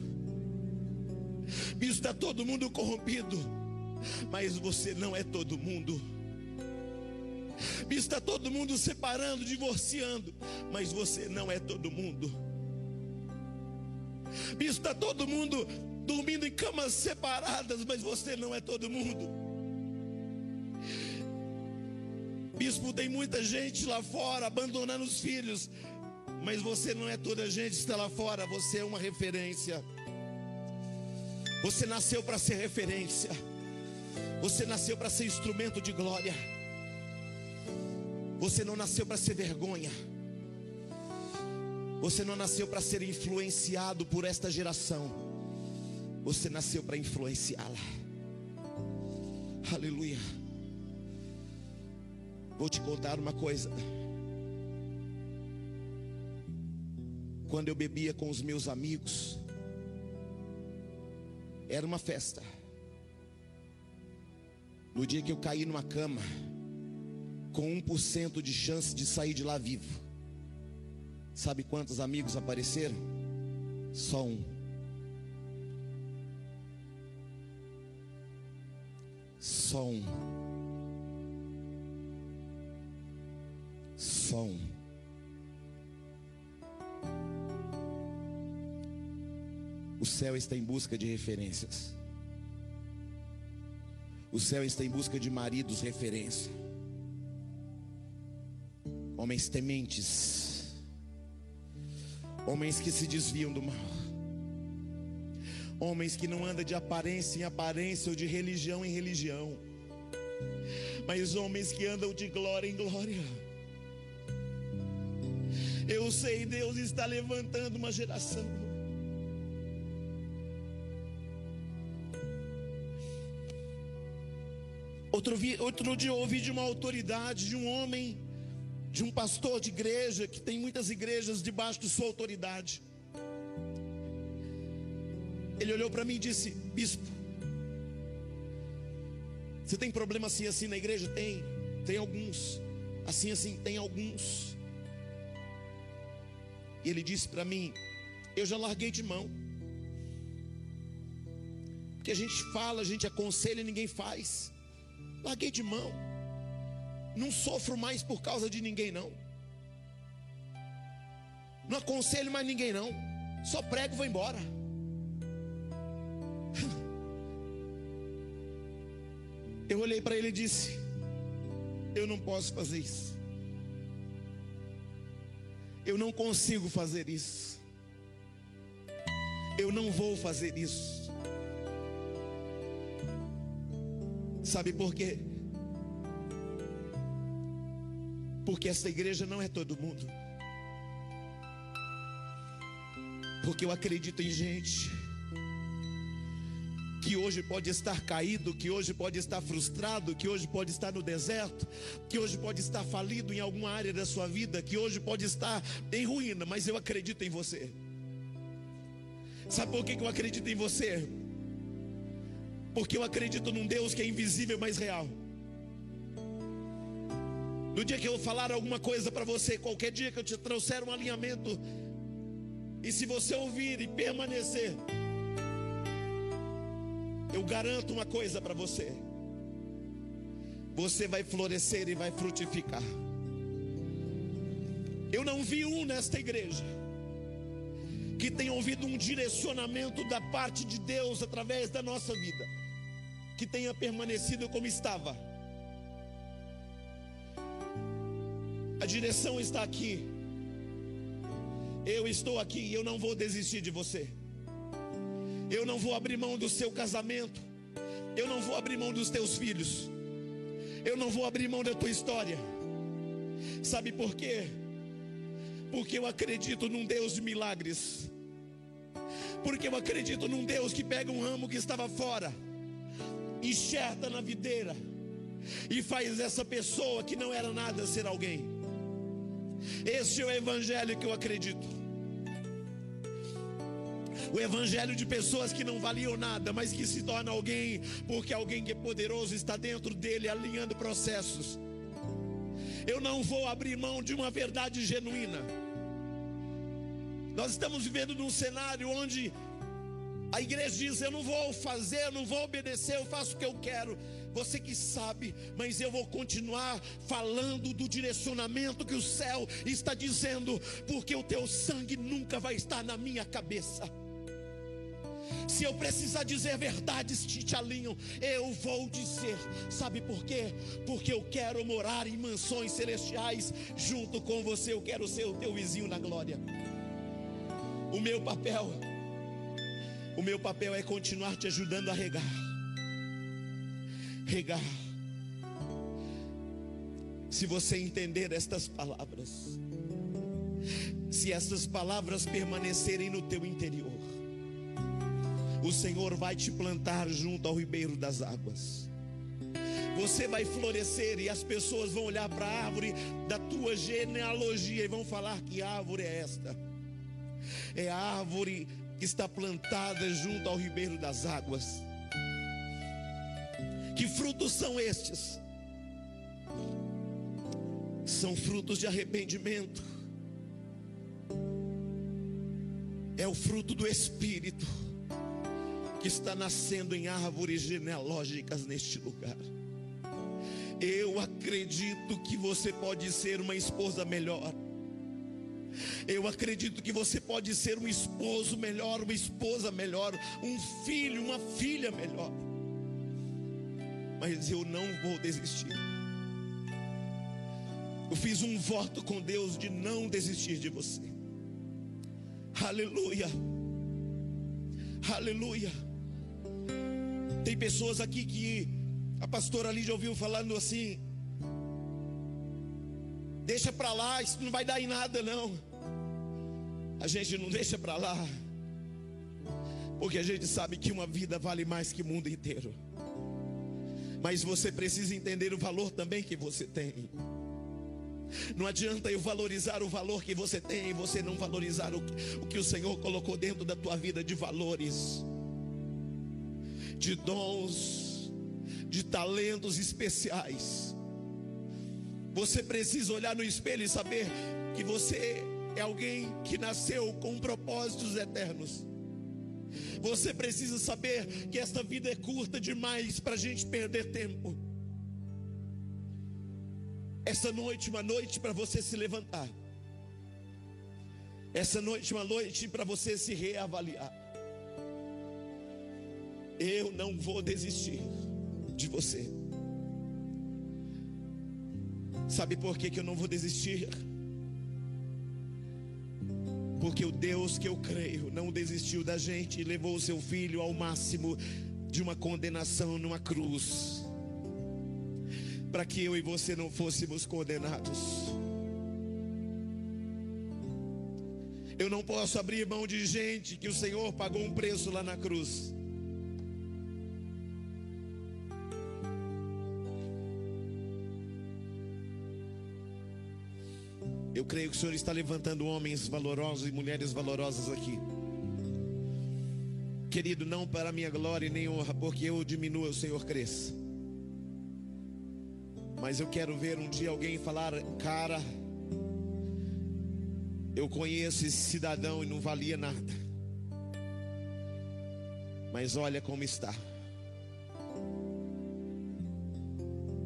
Está todo mundo corrompido, mas você não é todo mundo. Está todo mundo separando, divorciando, mas você não é todo mundo. Está todo mundo dormindo em camas separadas, mas você não é todo mundo. Bispo, tem muita gente lá fora abandonando os filhos, mas você não é toda a gente que está lá fora, você é uma referência. Você nasceu para ser referência. Você nasceu para ser instrumento de glória. Você não nasceu para ser vergonha. Você não nasceu para ser influenciado por esta geração. Você nasceu para influenciá-la. Aleluia. Vou te contar uma coisa. Quando eu bebia com os meus amigos, era uma festa. No dia que eu caí numa cama, com 1% de chance de sair de lá vivo. Sabe quantos amigos apareceram? Só um. Só um. Só um. O céu está em busca de referências. O céu está em busca de maridos referência homens tementes, homens que se desviam do mal, homens que não andam de aparência em aparência ou de religião em religião, mas homens que andam de glória em glória. Eu sei, Deus está levantando uma geração. Outro, outro dia eu ouvi de uma autoridade, de um homem de um pastor de igreja que tem muitas igrejas debaixo de sua autoridade. Ele olhou para mim e disse: Bispo, você tem problema assim assim na igreja? Tem, tem alguns. Assim, assim, tem alguns. E ele disse para mim: Eu já larguei de mão. Porque a gente fala, a gente aconselha e ninguém faz. Larguei de mão. Não sofro mais por causa de ninguém, não. Não aconselho mais ninguém, não. Só prego e vou embora. Eu olhei para ele e disse: Eu não posso fazer isso. Eu não consigo fazer isso. Eu não vou fazer isso. Sabe por quê? Porque essa igreja não é todo mundo. Porque eu acredito em gente que hoje pode estar caído, que hoje pode estar frustrado, que hoje pode estar no deserto, que hoje pode estar falido em alguma área da sua vida, que hoje pode estar em ruína, mas eu acredito em você. Sabe por que eu acredito em você? Porque eu acredito num Deus que é invisível, mas real. No dia que eu falar alguma coisa para você, qualquer dia que eu te trouxer um alinhamento, e se você ouvir e permanecer, eu garanto uma coisa para você: você vai florescer e vai frutificar. Eu não vi um nesta igreja que tenha ouvido um direcionamento da parte de Deus através da nossa vida, que tenha permanecido como estava. A direção está aqui. Eu estou aqui e eu não vou desistir de você. Eu não vou abrir mão do seu casamento. Eu não vou abrir mão dos teus filhos. Eu não vou abrir mão da tua história. Sabe por quê? Porque eu acredito num Deus de milagres. Porque eu acredito num Deus que pega um ramo que estava fora, enxerta na videira e faz essa pessoa que não era nada ser alguém. Este é o evangelho que eu acredito. O evangelho de pessoas que não valiam nada, mas que se torna alguém, porque alguém que é poderoso está dentro dele, alinhando processos. Eu não vou abrir mão de uma verdade genuína. Nós estamos vivendo num cenário onde a igreja diz: Eu não vou fazer, eu não vou obedecer, eu faço o que eu quero. Você que sabe, mas eu vou continuar falando do direcionamento que o céu está dizendo, porque o teu sangue nunca vai estar na minha cabeça. Se eu precisar dizer verdades que te alinham, eu vou dizer. Sabe por quê? Porque eu quero morar em mansões celestiais junto com você. Eu quero ser o teu vizinho na glória. O meu papel, o meu papel é continuar te ajudando a regar. Regar. Se você entender estas palavras, se estas palavras permanecerem no teu interior, o Senhor vai te plantar junto ao ribeiro das águas. Você vai florescer e as pessoas vão olhar para a árvore da tua genealogia e vão falar que árvore é esta. É a árvore que está plantada junto ao ribeiro das águas. Que frutos são estes? São frutos de arrependimento. É o fruto do Espírito que está nascendo em árvores genealógicas neste lugar. Eu acredito que você pode ser uma esposa melhor. Eu acredito que você pode ser um esposo melhor, uma esposa melhor, um filho, uma filha melhor. Mas eu não vou desistir. Eu fiz um voto com Deus de não desistir de você. Aleluia. Aleluia. Tem pessoas aqui que a pastora ali já ouviu falando assim: Deixa para lá, isso não vai dar em nada não. A gente não deixa para lá. Porque a gente sabe que uma vida vale mais que o mundo inteiro. Mas você precisa entender o valor também que você tem. Não adianta eu valorizar o valor que você tem e você não valorizar o, o que o Senhor colocou dentro da tua vida de valores, de dons, de talentos especiais. Você precisa olhar no espelho e saber que você é alguém que nasceu com propósitos eternos. Você precisa saber que esta vida é curta demais para a gente perder tempo. Essa noite, uma noite para você se levantar. Essa noite, uma noite para você se reavaliar. Eu não vou desistir de você. Sabe por que, que eu não vou desistir? Porque o Deus que eu creio não desistiu da gente e levou o seu filho ao máximo de uma condenação numa cruz. Para que eu e você não fôssemos condenados. Eu não posso abrir mão de gente que o Senhor pagou um preço lá na cruz. Eu creio que o Senhor está levantando homens valorosos e mulheres valorosas aqui. Querido, não para minha glória e nem honra, porque eu diminua, o Senhor cresça. Mas eu quero ver um dia alguém falar, cara, eu conheço esse cidadão e não valia nada. Mas olha como está.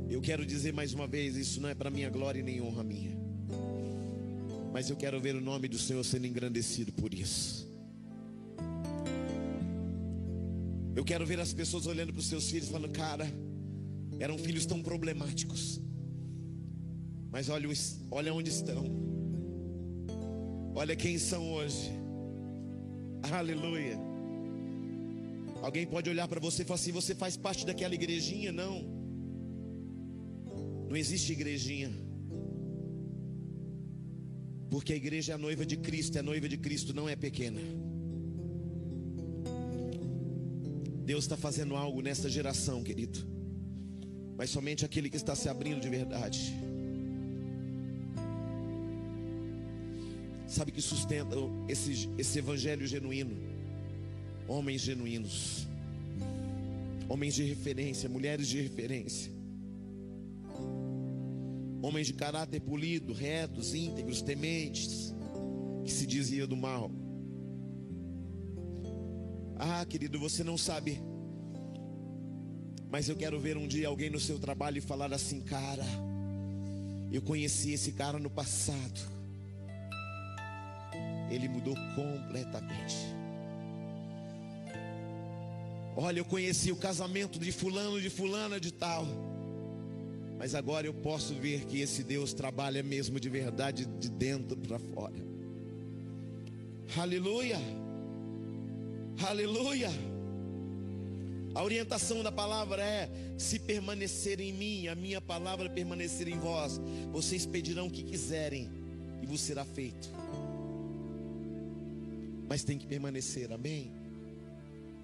Eu quero dizer mais uma vez, isso não é para minha glória e nem honra minha. Mas eu quero ver o nome do Senhor sendo engrandecido por isso. Eu quero ver as pessoas olhando para os seus filhos falando, cara, eram filhos tão problemáticos. Mas olha, olha onde estão. Olha quem são hoje. Aleluia. Alguém pode olhar para você e falar assim: você faz parte daquela igrejinha? Não. Não existe igrejinha. Porque a igreja é a noiva de Cristo, a noiva de Cristo não é pequena. Deus está fazendo algo nessa geração, querido. Mas somente aquele que está se abrindo de verdade. Sabe que sustenta esse, esse evangelho genuíno? Homens genuínos, homens de referência, mulheres de referência homens de caráter polido, retos, íntegros, tementes, que se dizia do mal. Ah, querido, você não sabe, mas eu quero ver um dia alguém no seu trabalho e falar assim, cara, eu conheci esse cara no passado, ele mudou completamente. Olha, eu conheci o casamento de fulano, de fulana, de tal. Mas agora eu posso ver que esse Deus trabalha mesmo de verdade de dentro para fora. Aleluia. Aleluia. A orientação da palavra é: se permanecer em mim, a minha palavra permanecer em vós, vocês pedirão o que quiserem e vos será feito. Mas tem que permanecer, amém?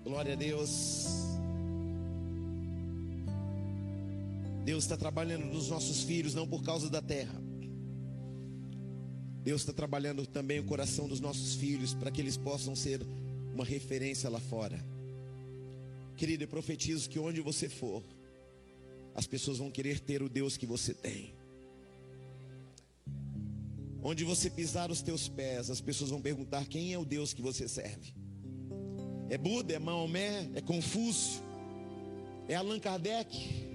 Glória a Deus. Deus está trabalhando nos nossos filhos, não por causa da terra. Deus está trabalhando também o coração dos nossos filhos, para que eles possam ser uma referência lá fora. Querido, eu profetizo que onde você for, as pessoas vão querer ter o Deus que você tem. Onde você pisar os teus pés, as pessoas vão perguntar quem é o Deus que você serve. É Buda, é Maomé, é Confúcio, é Allan Kardec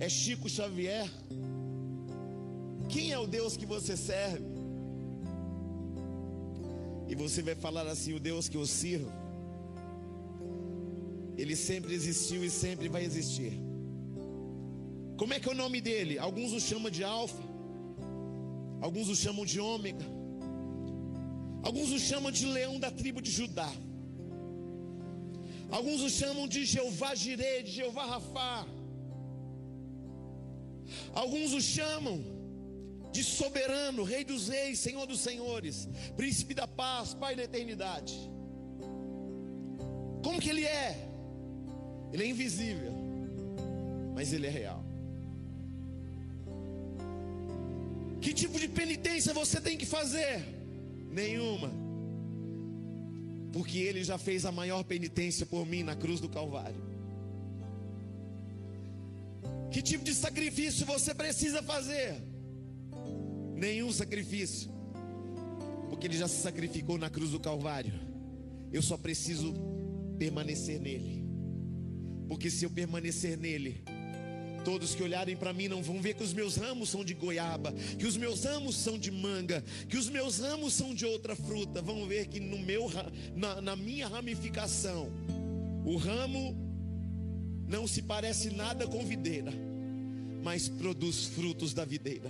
é Chico Xavier? Quem é o Deus que você serve? E você vai falar assim: o Deus que eu sirvo, ele sempre existiu e sempre vai existir. Como é que é o nome dele? Alguns o chamam de Alfa, alguns o chamam de Ômega, alguns o chamam de Leão da tribo de Judá, alguns o chamam de Jeová Jireh, de Jeová Rafá. Alguns o chamam de soberano, Rei dos Reis, Senhor dos Senhores, Príncipe da Paz, Pai da Eternidade. Como que Ele é? Ele é invisível, mas Ele é real. Que tipo de penitência você tem que fazer? Nenhuma. Porque Ele já fez a maior penitência por mim na cruz do Calvário. Que tipo de sacrifício você precisa fazer? Nenhum sacrifício, porque Ele já se sacrificou na cruz do Calvário. Eu só preciso permanecer nele, porque se eu permanecer nele, Todos que olharem para mim não vão ver que os meus ramos são de goiaba, que os meus ramos são de manga, que os meus ramos são de outra fruta. Vão ver que no meu, na, na minha ramificação, o ramo não se parece nada com videira, mas produz frutos da videira.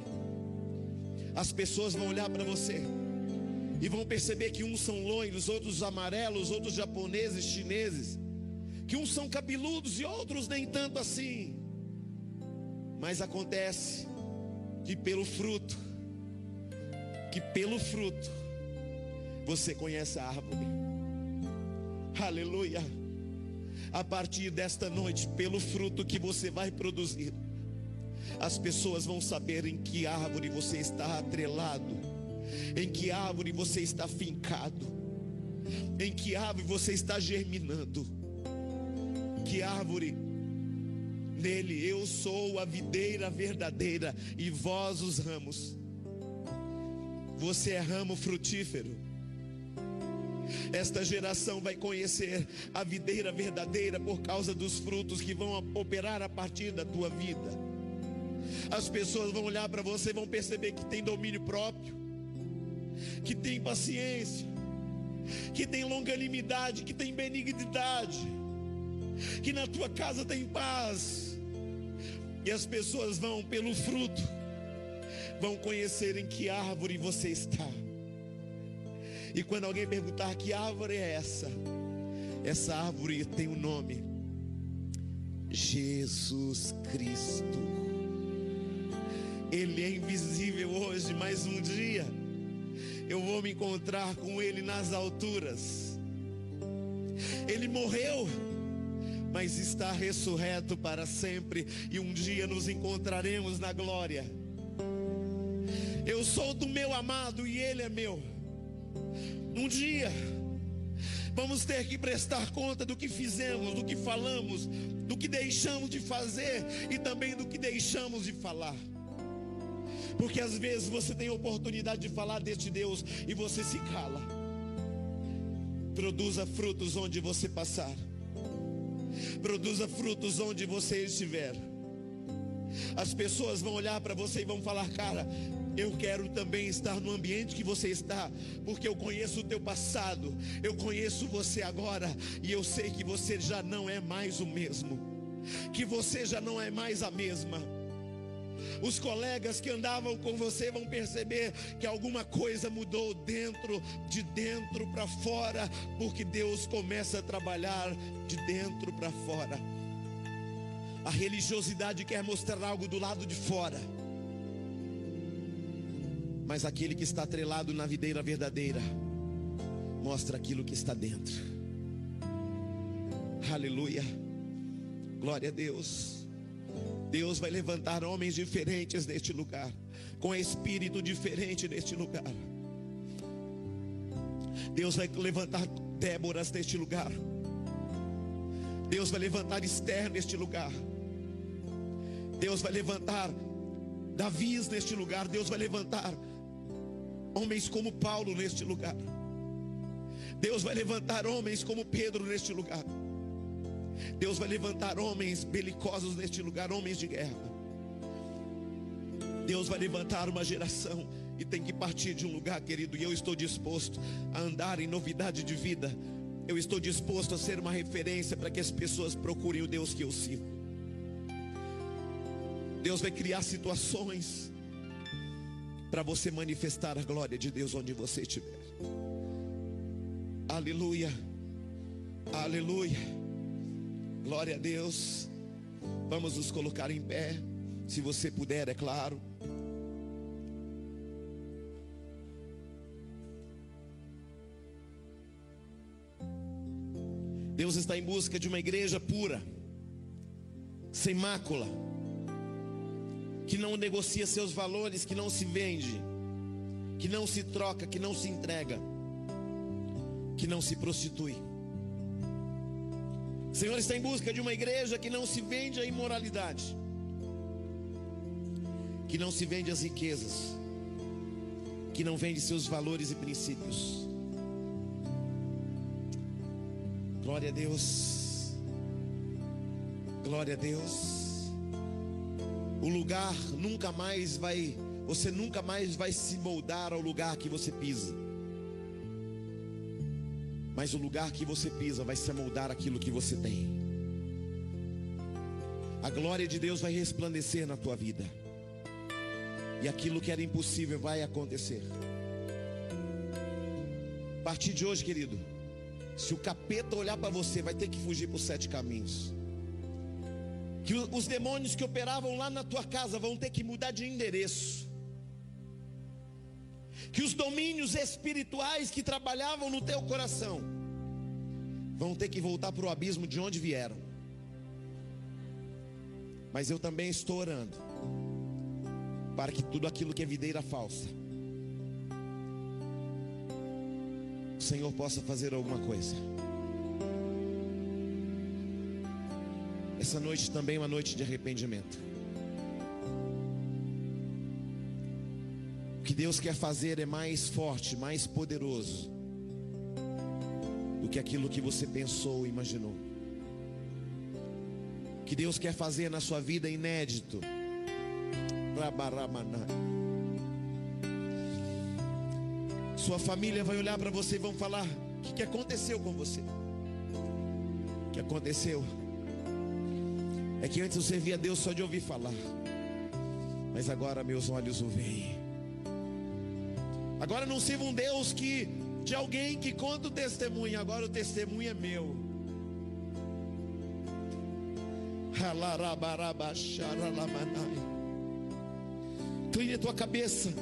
As pessoas vão olhar para você e vão perceber que uns são loiros, outros amarelos, outros japoneses, chineses, que uns são cabeludos e outros nem tanto assim. Mas acontece que pelo fruto, que pelo fruto, você conhece a árvore. Aleluia. A partir desta noite, pelo fruto que você vai produzir, as pessoas vão saber em que árvore você está atrelado, em que árvore você está fincado, em que árvore você está germinando, que árvore Nele eu sou a videira verdadeira e vós os ramos. Você é ramo frutífero. Esta geração vai conhecer a videira verdadeira por causa dos frutos que vão operar a partir da tua vida. As pessoas vão olhar para você e vão perceber que tem domínio próprio, que tem paciência, que tem longanimidade, que tem benignidade, que na tua casa tem paz e as pessoas vão pelo fruto, vão conhecer em que árvore você está. E quando alguém perguntar que árvore é essa, essa árvore tem o um nome: Jesus Cristo. Ele é invisível hoje, mas um dia eu vou me encontrar com Ele nas alturas. Ele morreu mas está ressurreto para sempre e um dia nos encontraremos na glória. Eu sou do meu amado e ele é meu. Um dia vamos ter que prestar conta do que fizemos, do que falamos, do que deixamos de fazer e também do que deixamos de falar. Porque às vezes você tem oportunidade de falar deste Deus e você se cala. Produza frutos onde você passar. Produza frutos onde você estiver. As pessoas vão olhar para você e vão falar, cara, eu quero também estar no ambiente que você está, porque eu conheço o teu passado, eu conheço você agora, e eu sei que você já não é mais o mesmo, que você já não é mais a mesma. Os colegas que andavam com você vão perceber que alguma coisa mudou dentro, de dentro para fora, porque Deus começa a trabalhar de dentro para fora. A religiosidade quer mostrar algo do lado de fora. Mas aquele que está atrelado na videira verdadeira mostra aquilo que está dentro. Aleluia. Glória a Deus. Deus vai levantar homens diferentes neste lugar, com espírito diferente neste lugar. Deus vai levantar Déboras neste lugar. Deus vai levantar Esther neste lugar. Deus vai levantar Davis neste lugar. Deus vai levantar homens como Paulo neste lugar. Deus vai levantar homens como Pedro neste lugar. Deus vai levantar homens belicosos neste lugar, homens de guerra. Deus vai levantar uma geração e tem que partir de um lugar, querido, e eu estou disposto a andar em novidade de vida. Eu estou disposto a ser uma referência para que as pessoas procurem o Deus que eu sirvo. Deus vai criar situações para você manifestar a glória de Deus onde você estiver. Aleluia. Aleluia. Glória a Deus. Vamos nos colocar em pé, se você puder, é claro. Deus está em busca de uma igreja pura, sem mácula, que não negocia seus valores, que não se vende, que não se troca, que não se entrega, que não se prostitui. O Senhor está em busca de uma igreja que não se vende à imoralidade, que não se vende as riquezas, que não vende seus valores e princípios. Glória a Deus. Glória a Deus. O lugar nunca mais vai, você nunca mais vai se moldar ao lugar que você pisa. Mas o lugar que você pisa vai se moldar aquilo que você tem. A glória de Deus vai resplandecer na tua vida. E aquilo que era impossível vai acontecer. A partir de hoje, querido, se o capeta olhar para você, vai ter que fugir por sete caminhos. Que os demônios que operavam lá na tua casa vão ter que mudar de endereço. Que os domínios espirituais que trabalhavam no teu coração vão ter que voltar para o abismo de onde vieram. Mas eu também estou orando para que tudo aquilo que é videira falsa, o Senhor possa fazer alguma coisa. Essa noite também é uma noite de arrependimento. O que Deus quer fazer é mais forte, mais poderoso do que aquilo que você pensou imaginou. O que Deus quer fazer na sua vida é inédito. Sua família vai olhar para você e vão falar: O que, que aconteceu com você? O que aconteceu? É que antes eu servia a Deus só de ouvir falar, mas agora meus olhos o veem. Agora não sirvo um Deus que de alguém que conta o testemunho, agora o testemunho é meu. Incline a tua cabeça.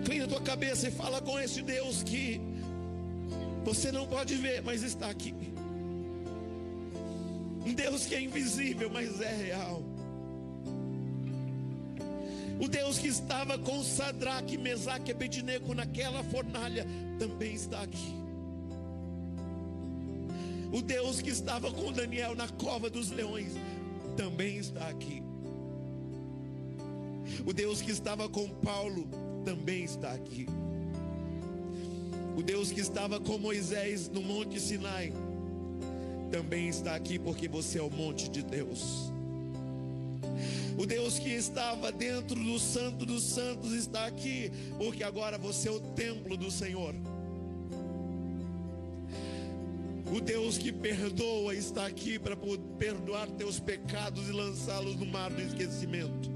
Incline a tua cabeça e fala com esse Deus que você não pode ver, mas está aqui. Um Deus que é invisível, mas é real. O Deus que estava com Sadraque, Mesaque e Abednego naquela fornalha também está aqui. O Deus que estava com Daniel na cova dos leões também está aqui. O Deus que estava com Paulo também está aqui. O Deus que estava com Moisés no Monte Sinai também está aqui porque você é o monte de Deus. O Deus que estava dentro do Santo dos Santos está aqui, porque agora você é o templo do Senhor. O Deus que perdoa está aqui para perdoar teus pecados e lançá-los no mar do esquecimento.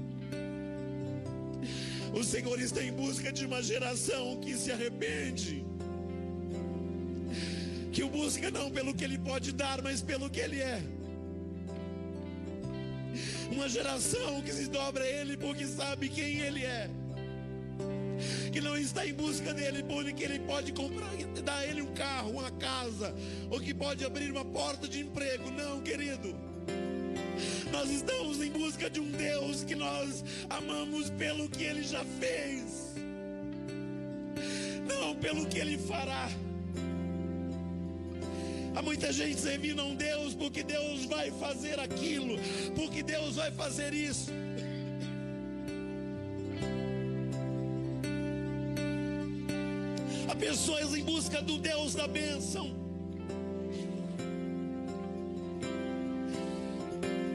O Senhor está em busca de uma geração que se arrepende, que o busca não pelo que Ele pode dar, mas pelo que Ele é. Uma geração que se dobra a Ele porque sabe quem Ele é. Que não está em busca dele porque Ele pode comprar, dar a Ele um carro, uma casa, ou que pode abrir uma porta de emprego. Não, querido. Nós estamos em busca de um Deus que nós amamos pelo que Ele já fez, não pelo que Ele fará. Há muita gente servindo a um Deus porque Deus vai fazer aquilo, porque Deus vai fazer isso. Há pessoas em busca do Deus da bênção.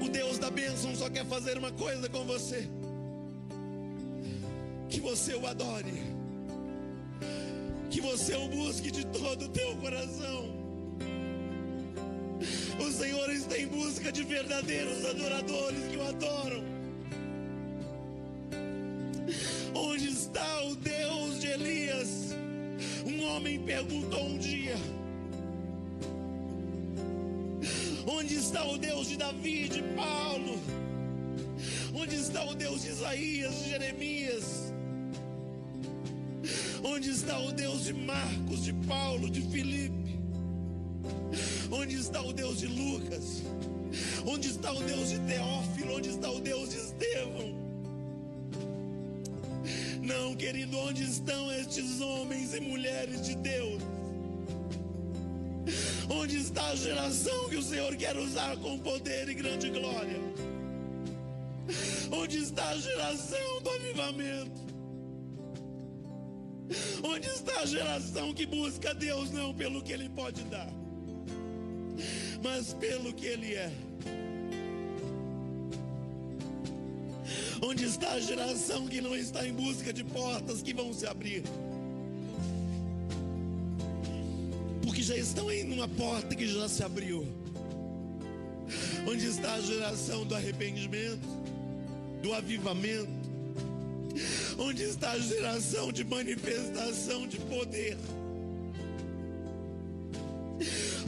O Deus da bênção só quer fazer uma coisa com você: que você o adore, que você o busque de todo o teu coração. O Senhor está em busca de verdadeiros adoradores que o adoram. Onde está o Deus de Elias? Um homem perguntou um dia: Onde está o Deus de Davi, de Paulo? Onde está o Deus de Isaías, de Jeremias? Onde está o Deus de Marcos, de Paulo, de Filipe? Onde está o Deus de Lucas? Onde está o Deus de Teófilo? Onde está o Deus de Estevão? Não, querido, onde estão estes homens e mulheres de Deus? Onde está a geração que o Senhor quer usar com poder e grande glória? Onde está a geração do avivamento? Onde está a geração que busca Deus não pelo que Ele pode dar, mas pelo que Ele é? Onde está a geração que não está em busca de portas que vão se abrir? Porque já estão em uma porta que já se abriu. Onde está a geração do arrependimento, do avivamento? Onde está a geração de manifestação de poder?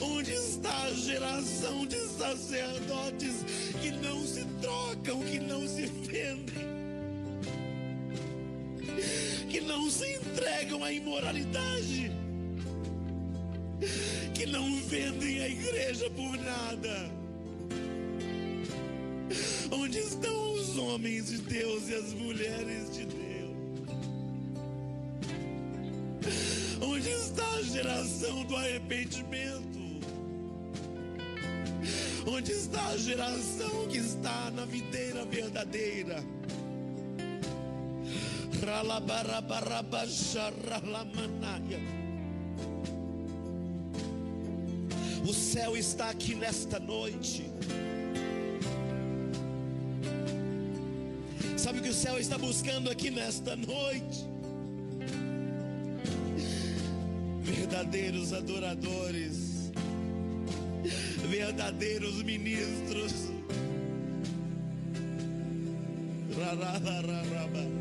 Onde está a geração de sacerdotes que não se trocam, que não se vendem, que não se entregam à imoralidade, que não vendem a igreja por nada? Onde estão os homens de Deus e as mulheres de Deus? Onde está a geração do arrependimento? Onde está a geração que está na videira verdadeira? O céu está aqui nesta noite. Sabe o que o céu está buscando aqui nesta noite? Verdadeiros adoradores, verdadeiros ministros. Rararararaba.